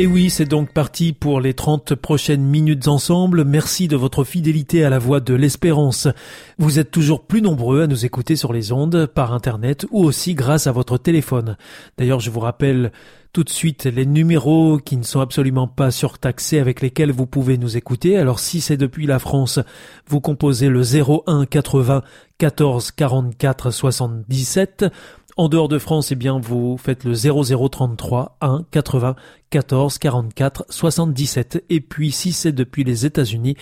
Et oui, c'est donc parti pour les 30 prochaines minutes ensemble. Merci de votre fidélité à la voix de l'espérance. Vous êtes toujours plus nombreux à nous écouter sur les ondes, par Internet ou aussi grâce à votre téléphone. D'ailleurs, je vous rappelle tout de suite les numéros qui ne sont absolument pas surtaxés avec lesquels vous pouvez nous écouter. Alors si c'est depuis la France, vous composez le 01 80 14 44 77 en dehors de France, eh bien, vous faites le 0033 1 80 14 44 77. Et puis, si c'est depuis les États-Unis,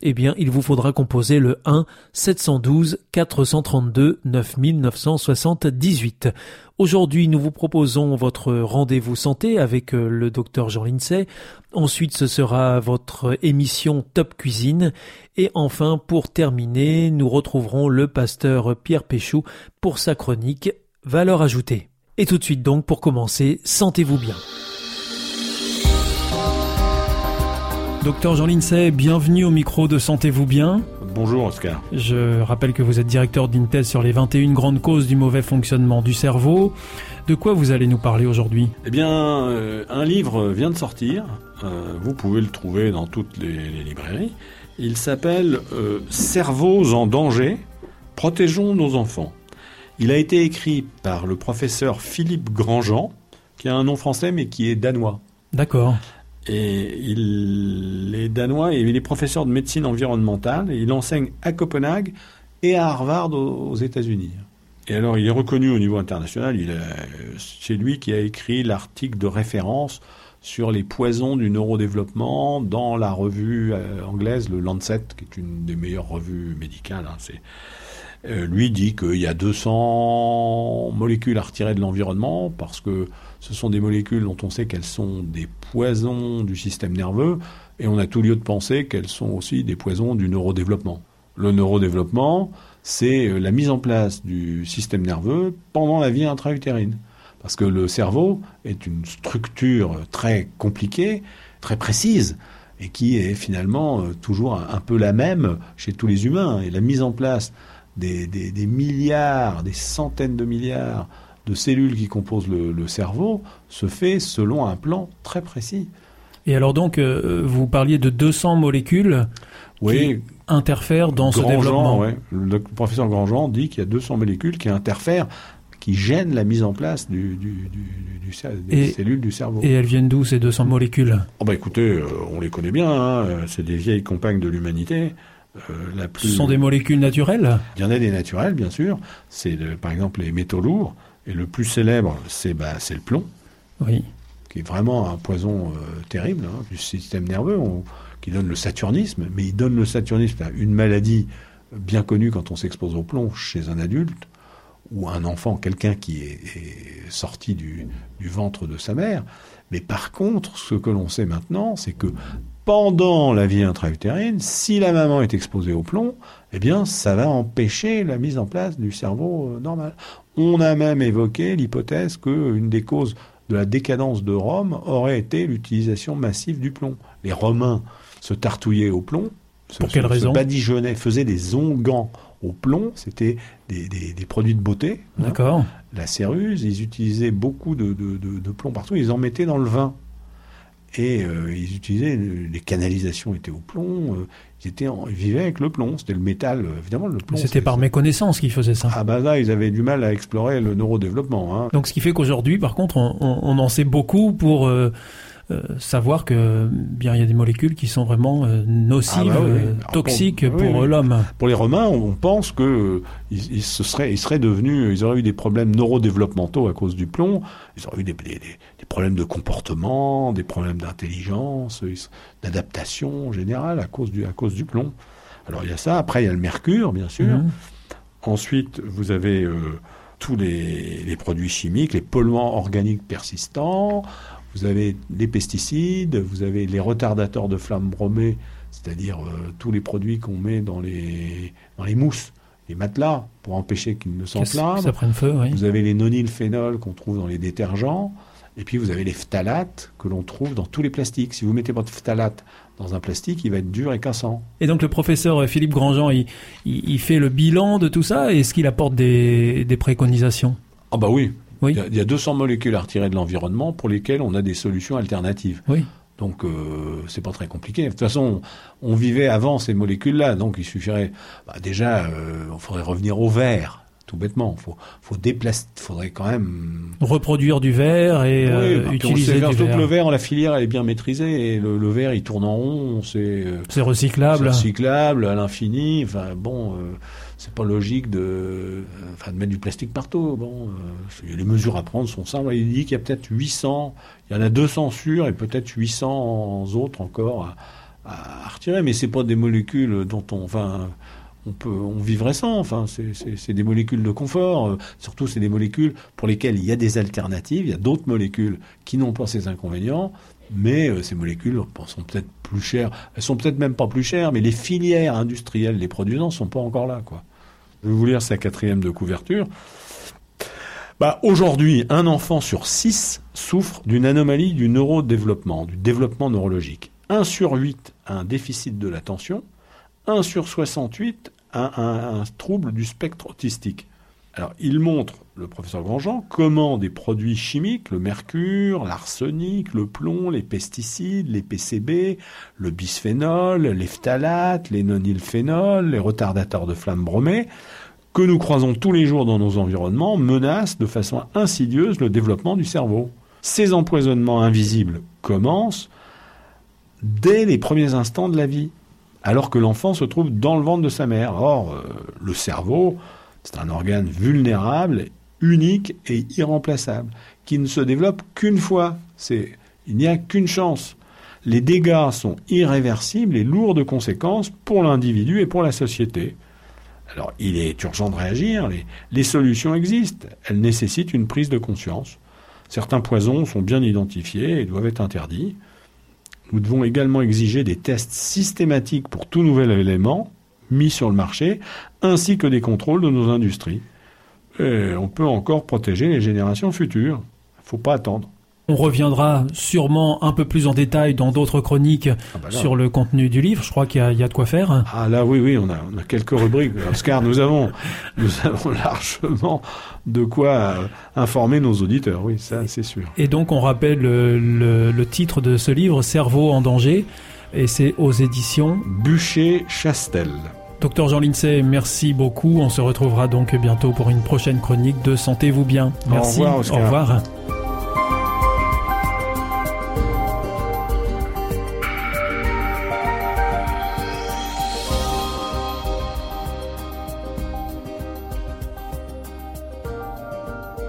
eh bien, il vous faudra composer le 1 712 432 9978. Aujourd'hui, nous vous proposons votre rendez-vous santé avec euh, le docteur Jean Lincey. Ensuite, ce sera votre émission Top Cuisine. Et enfin, pour terminer, nous retrouverons le pasteur Pierre Péchou pour sa chronique valeur ajoutée. Et tout de suite donc, pour commencer, sentez-vous bien. Docteur Jean Lincey, bienvenue au micro de Sentez-vous bien. Bonjour Oscar. Je rappelle que vous êtes directeur d'une thèse sur les 21 grandes causes du mauvais fonctionnement du cerveau. De quoi vous allez nous parler aujourd'hui? Eh bien, euh, un livre vient de sortir. Euh, vous pouvez le trouver dans toutes les, librairies. Il s'appelle euh, Cerveaux en danger. Protégeons nos enfants. Il a été écrit par le professeur Philippe Grandjean, qui a un nom français mais qui est danois. D'accord. Et il est danois et il est professeur de médecine environnementale et il enseigne à Copenhague et à Harvard aux, États-Unis. Et alors, il est reconnu au niveau international. c'est lui qui a écrit l'article de référence sur les poisons du neurodéveloppement dans la revue euh, anglaise, le Lancet, qui est une des meilleures revues médicales. Hein. Euh, lui dit qu'il y a 200 molécules à retirer de l'environnement parce que ce sont des molécules dont on sait qu'elles sont des poisons du système nerveux et on a tout lieu de penser qu'elles sont aussi des poisons du neurodéveloppement. Le neurodéveloppement, c'est euh, la mise en place du système nerveux pendant la vie intra-utérine. Parce que le cerveau est une structure très compliquée, très précise, et qui est finalement euh, toujours un peu la même chez tous les humains. Et la mise en place des, milliards, des centaines de milliards de cellules qui composent le, cerveau se fait selon un plan très précis. Et alors donc, euh, vous parliez de 200 molécules qui interfèrent dans ce développement. Le professeur Grandjean dit qu'il y a 200 molécules qui interfèrent, qui gênent la mise en place du, des cellules du cerveau. Et elles viennent d'où ces 200 molécules? Oh bah Écoutez, euh, on les connaît bien, hein. c'est des vieilles compagnes de l'humanité. Euh, Ce sont des molécules naturelles? Il y en a des naturelles, bien sûr. C'est par exemple les métaux lourds. Et le plus célèbre, c'est bah, le plomb. Oui. Qui est vraiment un poison euh, terrible hein, du système nerveux, qui donne le saturnisme. Mais il donne le saturnisme à une maladie bien connue quand on s'expose au plomb chez un adulte ou un enfant, quelqu'un qui est, sorti du, du ventre de sa mère. Mais par contre, ce que l'on sait maintenant, c'est que pendant la vie intra-utérine, si la maman est exposée au plomb, eh bien, ça va empêcher la mise en place du cerveau euh, normal. On a même évoqué l'hypothèse qu'une des causes de la décadence de Rome aurait été l'utilisation massive du plomb. Les Romains se tartouillaient au plomb, Pour quelle raison? se badigeonnaient, faisaient des onguents au plomb, c'était des, produits de beauté. Hein. D'accord. La céruse, ils utilisaient beaucoup de, de plomb partout, ils en mettaient dans le vin et euh, ils utilisaient les canalisations étaient au plomb, euh, ils étaient ils vivaient avec le plomb, c'était le métal euh, évidemment le plomb. C'était par méconnaissance qu'ils faisaient ça. Ah bah là ils avaient du mal à explorer le neurodéveloppement. Hein. Donc ce qui fait qu'aujourd'hui par contre on, on, en sait beaucoup pour euh, savoir que bien il y a des molécules qui sont vraiment euh, nocives, ah bah euh, toxiques pour, l'homme. Pour les Romains, on pense que ils, se seraient, ils seraient devenus, ils auraient eu des problèmes neurodéveloppementaux à cause du plomb. Ils auraient eu des, des, des problèmes de comportement, des problèmes d'intelligence, d'adaptation en général à cause du à cause du plomb. Alors il y a ça. Après il y a le mercure, bien sûr. Mhm. Ensuite, vous avez tous les, les, produits chimiques, les polluants organiques persistants. Vous avez les pesticides, vous avez les retardateurs de flammes bromées, c'est-à-dire euh, tous les produits qu'on met dans les, dans les mousses les matelas pour empêcher qu'ils ne s'enflamment. Ça prenne feu, oui. Vous avez les nonylphénols qu'on trouve dans les détergents. Et puis vous avez les phtalates que l'on trouve dans tous les plastiques. Si vous mettez votre phtalate dans un plastique, il va être dur et cassant. Et donc le professeur Philippe Grandjean, il, il, fait le bilan de tout ça Est-ce qu'il apporte des, des préconisations? Ah bah oui. Oui. Il, y a, il, y a, 200 molécules à retirer de l'environnement pour lesquelles on a des solutions alternatives. Oui. Donc euh, c'est pas très compliqué. De toute façon, on, on vivait avant ces molécules-là, donc il suffirait bah, déjà, euh, il faudrait revenir au verre tout bêtement. Faut, faut déplacer, faudrait quand même reproduire du verre et euh, utiliser on du verre. verre. le verre, la filière, elle est bien maîtrisée et le, le verre, il tourne en rond. C'est euh, c'est recyclable. recyclable à l'infini. Enfin bon, euh, c'est pas logique de, enfin de mettre du plastique partout. Bon, euh, les mesures à prendre sont simples. Il dit qu'il y a peut-être 800, il y en a 200 sûrs et peut-être 800 autres encore à, retirer. Mais c'est pas des molécules dont on, enfin on peut, on vivrait sans. Enfin, c'est des molécules de confort. Euh, surtout, c'est des molécules pour lesquelles il y a des alternatives. Il y a d'autres molécules qui n'ont pas ces inconvénients. Mais euh, ces molécules bon, sont peut-être plus chères. Elles sont peut-être même pas plus chères, mais les filières industrielles les produisant sont pas encore là, quoi. Je vais vous lire sa quatrième de couverture. Bah, aujourd'hui, un enfant sur six souffre d'une anomalie du neurodéveloppement, du développement neurologique. 1 sur 8 a un déficit de l'attention, 1 sur 68 a un, un, trouble du spectre autistique. Alors, il montre, le professeur Grandjean, comment des produits chimiques, le mercure, l'arsenic, le plomb, les pesticides, les PCB, le bisphénol, les phtalates, les nonylphénols, les retardateurs de flammes bromées, que nous croisons tous les jours dans nos environnements, menacent de façon insidieuse le développement du cerveau. Ces empoisonnements invisibles commencent dès les premiers instants de la vie alors que l'enfant se trouve dans le ventre de sa mère. Or, euh, le cerveau, c'est un organe vulnérable, unique et irremplaçable, qui ne se développe qu'une fois. Il n'y a qu'une chance. Les dégâts sont irréversibles et lourds de conséquences pour l'individu et pour la société. Alors, il est urgent de réagir, les solutions existent, elles nécessitent une prise de conscience. Certains poisons sont bien identifiés et doivent être interdits. Nous devons également exiger des tests systématiques pour tout nouvel élément mis sur le marché, ainsi que des contrôles de nos industries. Et on peut encore protéger les générations futures. Il ne faut pas attendre. On reviendra sûrement un peu plus en détail dans d'autres chroniques ah bah sur le contenu du livre. Je crois qu'il y, y, a de quoi faire. Ah là, oui, oui, on a, on a quelques rubriques. Oscar, nous avons, nous avons largement de quoi euh, informer nos auditeurs. Oui, ça, c'est sûr. Et donc, on rappelle le, le, le titre de ce livre, Cerveau en danger, et c'est aux éditions Bûcher-Chastel. Docteur Jean Lincey, merci beaucoup. On se retrouvera donc bientôt pour une prochaine chronique de Sentez-vous bien. Merci. Au revoir. Oscar. Au revoir.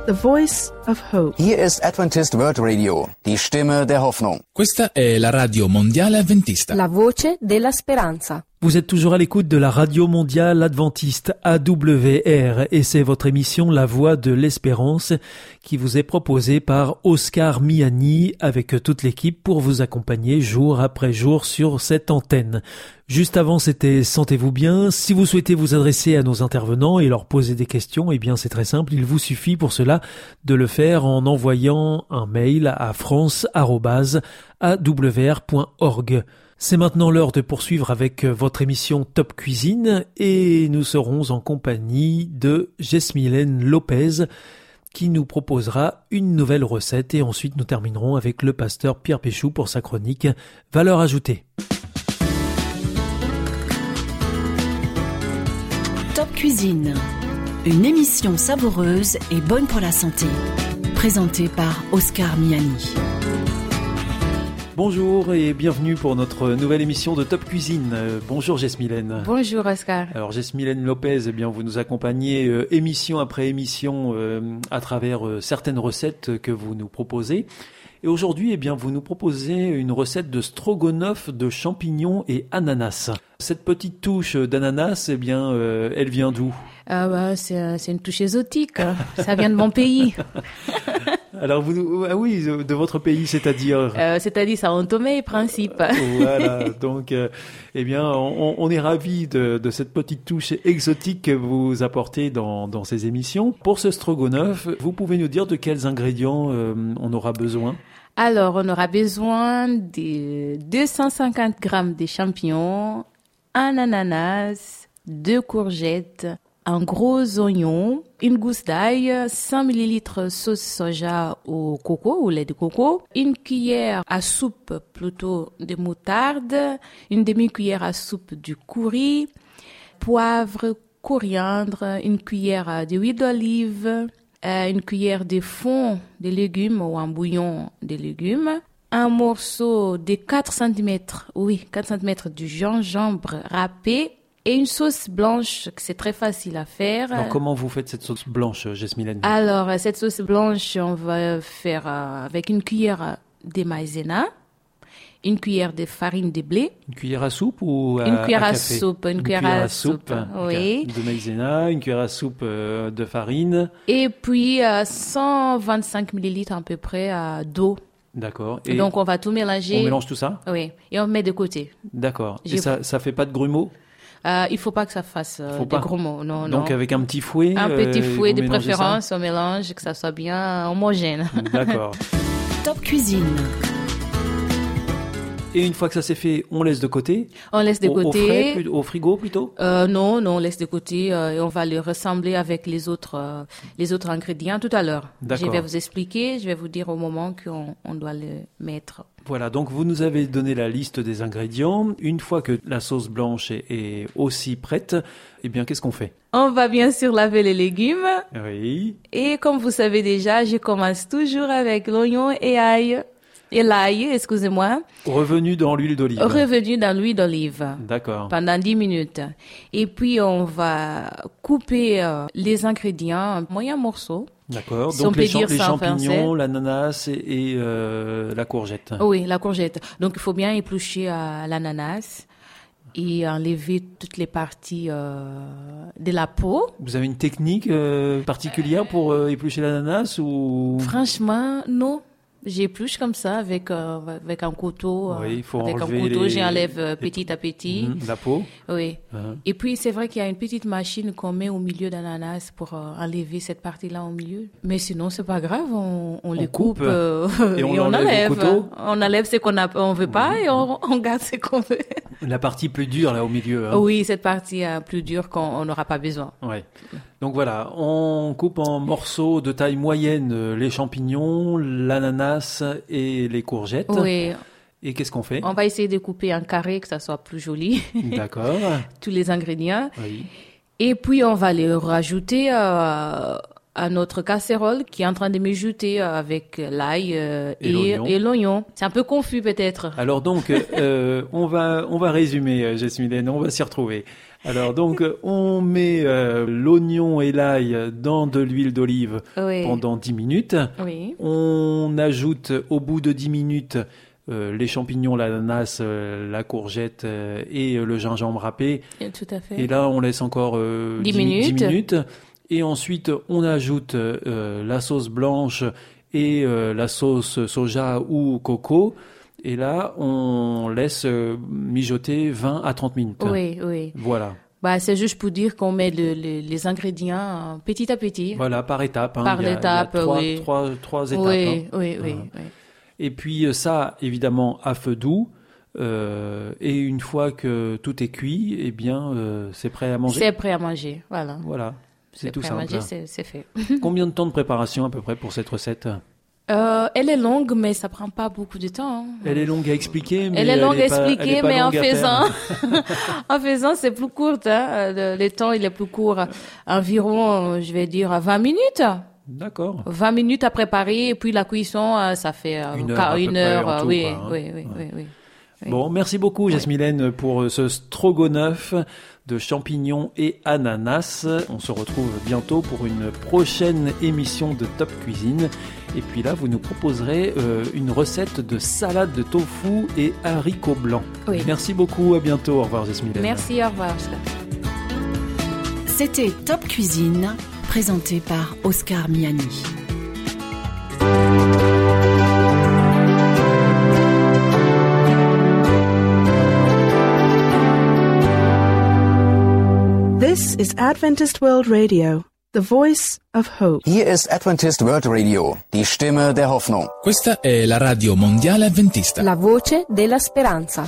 The Voice of Hope. Hier ist Adventist World Radio, die Stimme der Hoffnung. Questa è la radio mondiale adventista. La voce della speranza. Vous êtes toujours à l'écoute de la radio mondiale adventiste AWR et c'est votre émission La Voix de l'Espérance qui vous est proposée par Oscar Miani avec toute l'équipe pour vous accompagner jour après jour sur cette antenne. Juste avant c'était Sentez-vous bien? Si vous souhaitez vous adresser à nos intervenants et leur poser des questions, eh bien c'est très simple. Il vous suffit pour cela de le faire en envoyant un mail à france@awr.org. C'est maintenant l'heure de poursuivre avec votre émission Top Cuisine et nous serons en compagnie de Jesmylène Lopez qui nous proposera une nouvelle recette et ensuite nous terminerons avec le pasteur Pierre Péchou pour sa chronique Valeur ajoutée. Top Cuisine, une émission savoureuse et bonne pour la santé, présentée par Oscar Miani. Bonjour et bienvenue pour notre nouvelle émission de Top Cuisine. Euh, bonjour Jesmylène. Bonjour Oscar. Alors Jesmylène Lopez, eh bien vous nous accompagnez euh, émission après émission euh, à travers euh, certaines recettes que vous nous proposez. Et aujourd'hui, eh bien vous nous proposez une recette de stroganoff de champignons et ananas. Cette petite touche d'ananas, eh bien euh, elle vient d'où? Ah bah, c'est, c'est une touche exotique. Ça vient de mon pays. Alors vous, ah oui, de votre pays, c'est-à-dire euh, C'est-à-dire Sao Tomé Principe. voilà, donc, euh, eh bien, on, on est ravis de, de, cette petite touche exotique que vous apportez dans, dans ces émissions. Pour ce strogonoff, vous pouvez nous dire de quels ingrédients euh, on aura besoin? Alors, on aura besoin de 250 grammes de champignons, un ananas, deux courgettes, un gros oignon, une gousse d'ail, 100 ml sauce soja au coco ou lait de coco, une cuillère à soupe plutôt de moutarde, une demi-cuillère à soupe du curry, poivre, coriandre, une cuillère d'huile d'olive, euh, une cuillère de fond de légumes ou un bouillon de légumes, un morceau de 4 cm, oui, 4 cm du gingembre râpé et une sauce blanche, c'est très facile à faire. Alors, comment vous faites cette sauce blanche, Jasmine Alors, cette sauce blanche, on va faire euh, avec une cuillère de maïzena, une cuillère de farine de blé. Une cuillère à soupe ou à, Une cuillère à, soupe. Une, cuillère, à, soupe, oui. De maïzena, une cuillère à soupe euh, de farine. Et puis 125 euh, millilitres à peu près d'eau. D'accord. Et donc on va tout mélanger. On mélange tout ça? Oui. Et on met de côté. D'accord. Et ça, ça fait pas de grumeaux? Euh, il faut pas que ça fasse euh, des gros mots. Non, Donc avec un petit fouet. Un petit euh, fouet de préférence, on mélange, que ça soit bien homogène. D'accord. Top cuisine. Et une fois que ça c'est fait, on laisse de côté. On laisse de côté. Au, au frigo plutôt. Euh, non, non, on laisse de côté euh, et on va le ressembler avec les autres, euh, les autres ingrédients tout à l'heure. Je vais vous expliquer, je vais vous dire au moment qu'on on doit le mettre. Voilà, donc vous nous avez donné la liste des ingrédients. Une fois que la sauce blanche est, est aussi prête, eh bien, qu'est-ce qu'on fait? On va bien sûr laver les légumes. Oui. Et comme vous savez déjà, je commence toujours avec l'oignon et ail et l'ail, excusez-moi. Revenu dans l'huile d'olive. Revenu dans l'huile d'olive. D'accord. Pendant 10 minutes. Et puis, on va couper euh, les ingrédients en moyens morceaux. D'accord. Donc les, champignons, l'ananas et, euh, la courgette. Oui, la courgette. Donc il faut bien éplucher euh, l'ananas et enlever toutes les parties de la peau. Vous avez une technique particulière pour éplucher l'ananas ou? Franchement, non. J'épluche comme ça avec euh, avec un couteau. Euh, oui, il faut avec un couteau, j'enlève euh, petit à petit. Mhm, la peau. Oui. Uh-huh. Et puis c'est vrai qu'il y a une petite machine qu'on met au milieu d'ananas pour enlever cette partie-là au milieu. Mais sinon c'est pas grave, on, on, les coupe, et on, enlève. On enlève ce qu'on a, on veut pas et on, on garde ce qu'on veut. La partie plus dure là au milieu. Hein. Oui, cette partie plus dure qu'on n'aura pas besoin. Ouais. Donc voilà, on coupe en morceaux de taille moyenne les champignons, l'ananas et les courgettes. Oui. Et qu'est-ce qu'on fait? On va essayer de couper en carré, que ça soit plus joli. D'accord. Tous les ingrédients. Et puis on va les rajouter euh, à notre casserole qui est en train de me avec l'ail euh, et, l'oignon. C'est un peu confus peut-être. Alors donc, euh, on va on va résumer, Jasmine, on va s'y retrouver. Alors donc on met euh, l'oignon et l'ail dans de l'huile d'olive pendant 10 minutes. Oui. On ajoute au bout de 10 minutes euh, les champignons, l'ananas, euh, la courgette et le gingembre râpé. Et tout à fait. Et là on laisse encore 10, 10, minutes. 10, minutes. Et ensuite on ajoute la sauce blanche et la sauce soja ou coco. Et là, on laisse euh, mijoter 20 à 30 minutes. Oui, oui. Voilà. Bah, c'est juste pour dire qu'on met les ingrédients euh, petit à petit. Voilà, par étape. Hein. Par étape, oui. Trois, trois étapes. Oui, hein. oui, oui, oui, Et puis euh, ça, évidemment, à feu doux. Euh, et une fois que tout est cuit, eh bien, euh, c'est prêt à manger. C'est prêt à manger, voilà. Voilà, c'est tout simple. c'est fait. Combien de temps de préparation à peu près pour cette recette euh, elle est longue, mais ça prend pas beaucoup de temps. Hein. Elle est longue à expliquer, mais elle est longue à expliquer, mais en faisant, en faisant, c'est plus court. Hein. Le, temps, il est plus court, environ, je vais dire, 20 minutes. D'accord. 20 minutes à préparer, et puis la cuisson, euh, ça fait euh, une heure. Une heure oui, oui, oui, oui, oui, Bon, merci beaucoup, Jasmine, pour ce strogonoff de champignons et ananas. On se retrouve bientôt pour une prochaine émission de Top Cuisine. Et puis là, vous nous proposerez euh, une recette de salade de tofu et haricots blancs. Merci beaucoup, à bientôt. Au revoir, Jasmine. Merci, au revoir. C'était Top Cuisine, présenté par Oscar Miani. This is Adventist World Radio, the voice of hope. Hier ist Adventist World Radio, die Stimme der Hoffnung. Questa è la radio mondiale adventista. La voce della speranza.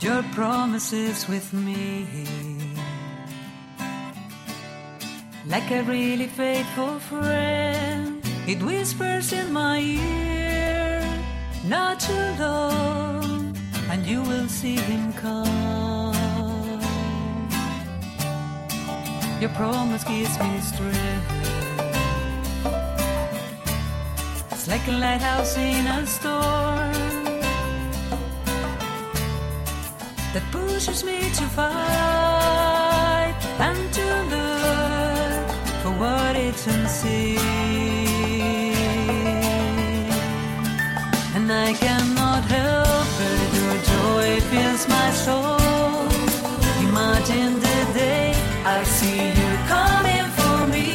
Your promises with me. Like a really faithful friend, it whispers in my ear, not too long, and you will see him come. Your promise gives me strength. It's like a lighthouse in a storm that pushes me to fight and to look for what it's unseen. And I cannot help it, your joy fills my soul. Imagine the day I see you coming for me.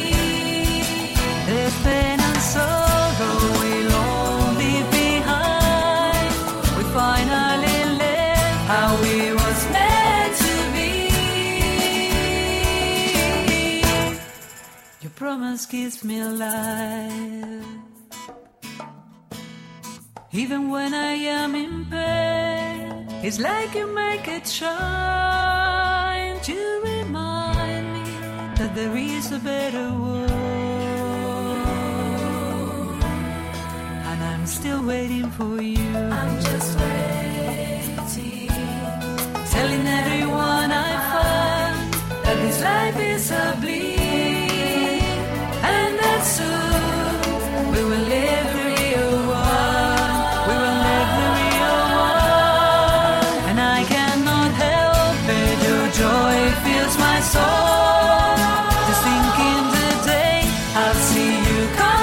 The pain and sorrow will all behind. We finally live how we was meant to be. Your promise me. Even when I am in pain, it's like you make it shine to remind me that there is a better world. And I'm still waiting for you. I'm just waiting. Telling everyone I find that this life is a bleed. Soul. Just thinking the day I'll see you coming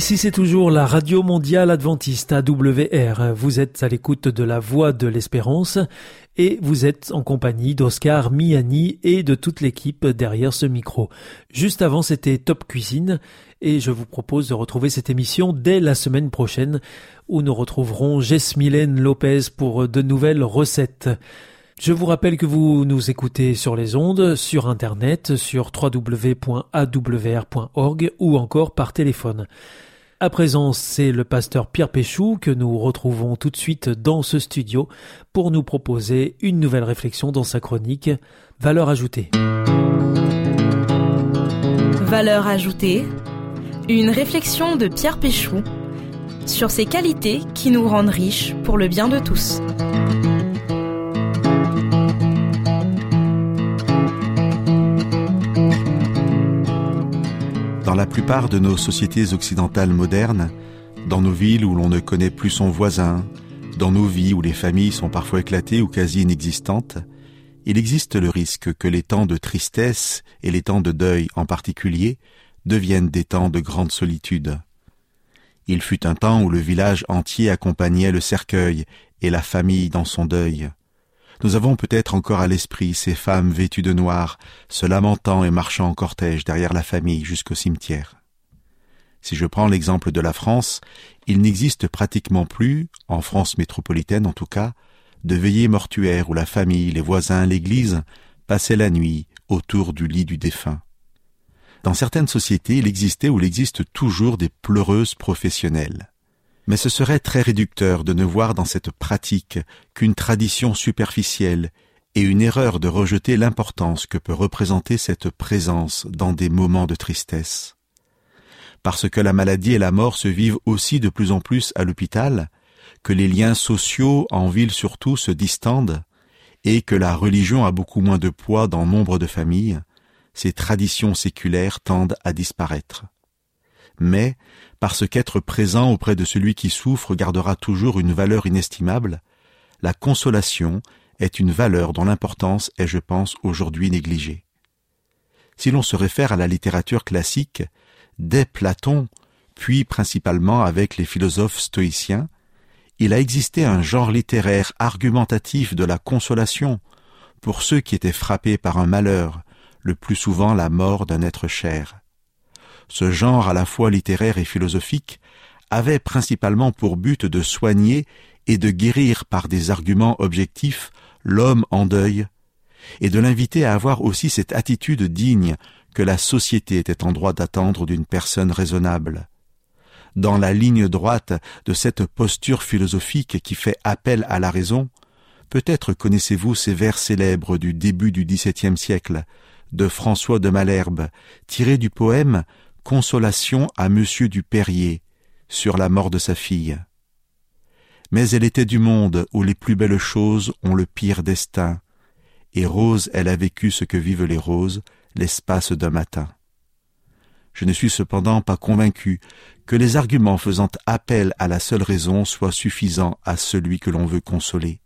Ici c'est toujours la Radio Mondiale Adventiste AWR. Vous êtes à l'écoute de la Voix de l'Espérance et vous êtes en compagnie d'Oscar Miani et de toute l'équipe derrière ce micro. Juste avant c'était Top Cuisine et je vous propose de retrouver cette émission dès la semaine prochaine où nous retrouverons Jesmylène Lopez pour de nouvelles recettes. Je vous rappelle que vous nous écoutez sur les ondes, sur internet, sur www.awr.org ou encore par téléphone. À présent, c'est le pasteur Pierre Péchou que nous retrouvons tout de suite dans ce studio pour nous proposer une nouvelle réflexion dans sa chronique Valeur ajoutée. Valeur ajoutée, une réflexion de Pierre Péchou sur ces qualités qui nous rendent riches pour le bien de tous. Plupart de nos sociétés occidentales modernes, dans nos villes où l'on ne connaît plus son voisin, dans nos vies où les familles sont parfois éclatées ou quasi inexistantes, il existe le risque que les temps de tristesse et les temps de deuil en particulier deviennent des temps de grande solitude. Il fut un temps où le village entier accompagnait le cercueil et la famille dans son deuil. Nous avons peut-être encore à l'esprit ces femmes vêtues de noir, se lamentant et marchant en cortège derrière la famille jusqu'au cimetière. Si je prends l'exemple de la France, il n'existe pratiquement plus, en France métropolitaine en tout cas, de veillées mortuaires où la famille, les voisins, l'église passaient la nuit autour du lit du défunt. Dans certaines sociétés, il existait ou il existe toujours des pleureuses professionnelles. Mais ce serait très réducteur de ne voir dans cette pratique qu'une tradition superficielle et une erreur de rejeter l'importance que peut représenter cette présence dans des moments de tristesse. Parce que la maladie et la mort se vivent aussi de plus en plus à l'hôpital, que les liens sociaux en ville surtout se distendent, et que la religion a beaucoup moins de poids dans nombre de familles, ces traditions séculaires tendent à disparaître. Mais, parce qu'être présent auprès de celui qui souffre gardera toujours une valeur inestimable, la consolation est une valeur dont l'importance est, je pense, aujourd'hui négligée. Si l'on se réfère à la littérature classique, dès Platon, puis principalement avec les philosophes stoïciens, il a existé un genre littéraire argumentatif de la consolation pour ceux qui étaient frappés par un malheur, le plus souvent la mort d'un être cher. Ce genre à la fois littéraire et philosophique avait principalement pour but de soigner et de guérir par des arguments objectifs l'homme en deuil, et de l'inviter à avoir aussi cette attitude digne que la société était en droit d'attendre d'une personne raisonnable. Dans la ligne droite de cette posture philosophique qui fait appel à la raison, peut-être connaissez-vous ces vers célèbres du début du XVIIe siècle de François de Malherbe, tirés du poème Consolation à Monsieur du Perrier sur la mort de sa fille. Mais elle était du monde où les plus belles choses ont le pire destin, et rose elle a vécu ce que vivent les roses l'espace d'un matin. Je ne suis cependant pas convaincu que les arguments faisant appel à la seule raison soient suffisants à celui que l'on veut consoler.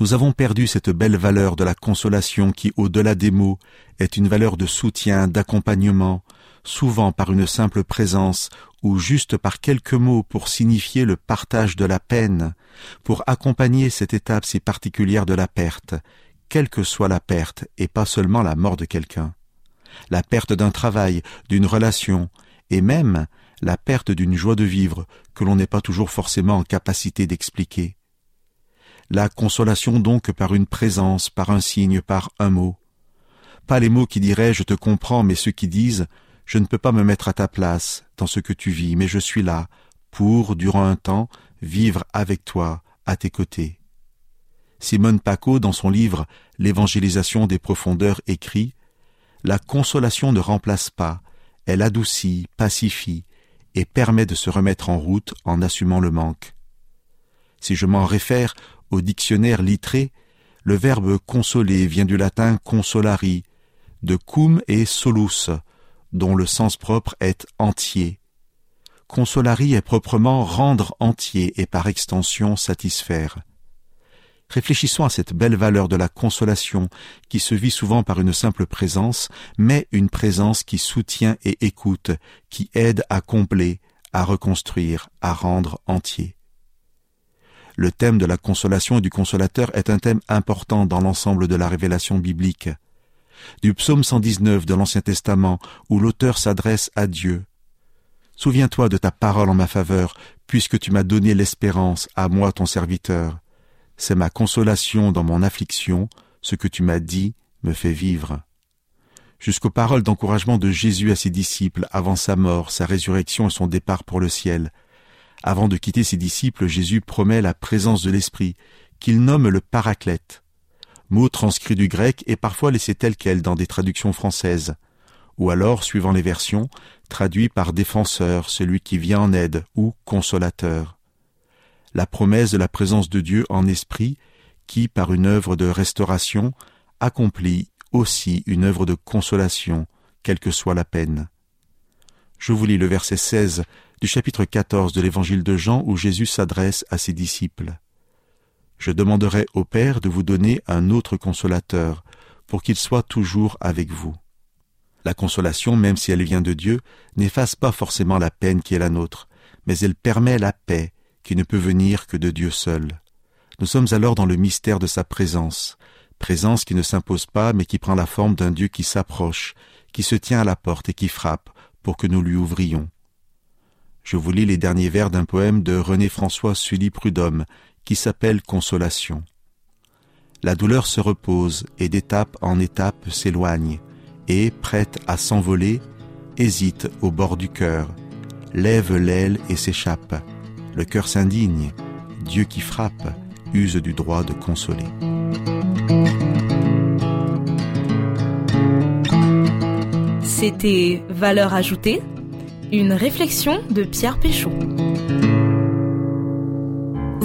Nous avons perdu cette belle valeur de la consolation qui, au-delà des mots, est une valeur de soutien, d'accompagnement, souvent par une simple présence ou juste par quelques mots pour signifier le partage de la peine, pour accompagner cette étape si particulière de la perte, quelle que soit la perte et pas seulement la mort de quelqu'un la perte d'un travail, d'une relation, et même la perte d'une joie de vivre que l'on n'est pas toujours forcément en capacité d'expliquer. La consolation donc par une présence, par un signe, par un mot. Pas les mots qui diraient je te comprends, mais ceux qui disent je ne peux pas me mettre à ta place dans ce que tu vis, mais je suis là pour, durant un temps, vivre avec toi, à tes côtés. Simone Paco, dans son livre L'évangélisation des profondeurs, écrit la consolation ne remplace pas, elle adoucit, pacifie, et permet de se remettre en route en assumant le manque. Si je m'en réfère au dictionnaire littré, le verbe consoler vient du latin consolari, de cum et solus, dont le sens propre est entier. Consolari est proprement rendre entier et par extension satisfaire. Réfléchissons à cette belle valeur de la consolation qui se vit souvent par une simple présence, mais une présence qui soutient et écoute, qui aide à combler, à reconstruire, à rendre entier. Le thème de la consolation et du consolateur est un thème important dans l'ensemble de la révélation biblique. Du psaume 119 de l'Ancien Testament, où l'auteur s'adresse à Dieu. Souviens-toi de ta parole en ma faveur, puisque tu m'as donné l'espérance, à moi ton serviteur. C'est ma consolation dans mon affliction, ce que tu m'as dit me fait vivre. Jusqu'aux paroles d'encouragement de Jésus à ses disciples avant sa mort, sa résurrection et son départ pour le ciel. Avant de quitter ses disciples, Jésus promet la présence de l'Esprit, qu'il nomme le Paraclète. Mot transcrit du grec et parfois laissé tel quel dans des traductions françaises, ou alors, suivant les versions, traduit par défenseur, celui qui vient en aide, ou consolateur la promesse de la présence de Dieu en esprit qui, par une œuvre de restauration, accomplit aussi une œuvre de consolation, quelle que soit la peine. Je vous lis le verset 16 du chapitre 14 de l'évangile de Jean où Jésus s'adresse à ses disciples. Je demanderai au Père de vous donner un autre consolateur, pour qu'il soit toujours avec vous. La consolation, même si elle vient de Dieu, n'efface pas forcément la peine qui est la nôtre, mais elle permet la paix qui ne peut venir que de Dieu seul. Nous sommes alors dans le mystère de sa présence, présence qui ne s'impose pas mais qui prend la forme d'un Dieu qui s'approche, qui se tient à la porte et qui frappe pour que nous lui ouvrions. Je vous lis les derniers vers d'un poème de René François Sully Prudhomme qui s'appelle Consolation. La douleur se repose et d'étape en étape s'éloigne et, prête à s'envoler, hésite au bord du cœur, lève l'aile et s'échappe le cœur s'indigne, Dieu qui frappe use du droit de consoler. C'était Valeur ajoutée, une réflexion de Pierre Péchaud.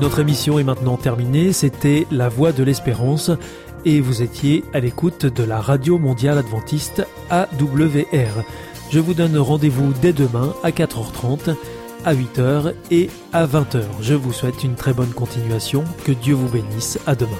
Notre émission est maintenant terminée. C'était La Voix de l'Espérance et vous étiez à l'écoute de la Radio Mondiale Adventiste AWR. Je vous donne rendez-vous dès demain à 4h30, à 8h et à 20h. Je vous souhaite une très bonne continuation. Que Dieu vous bénisse. À demain.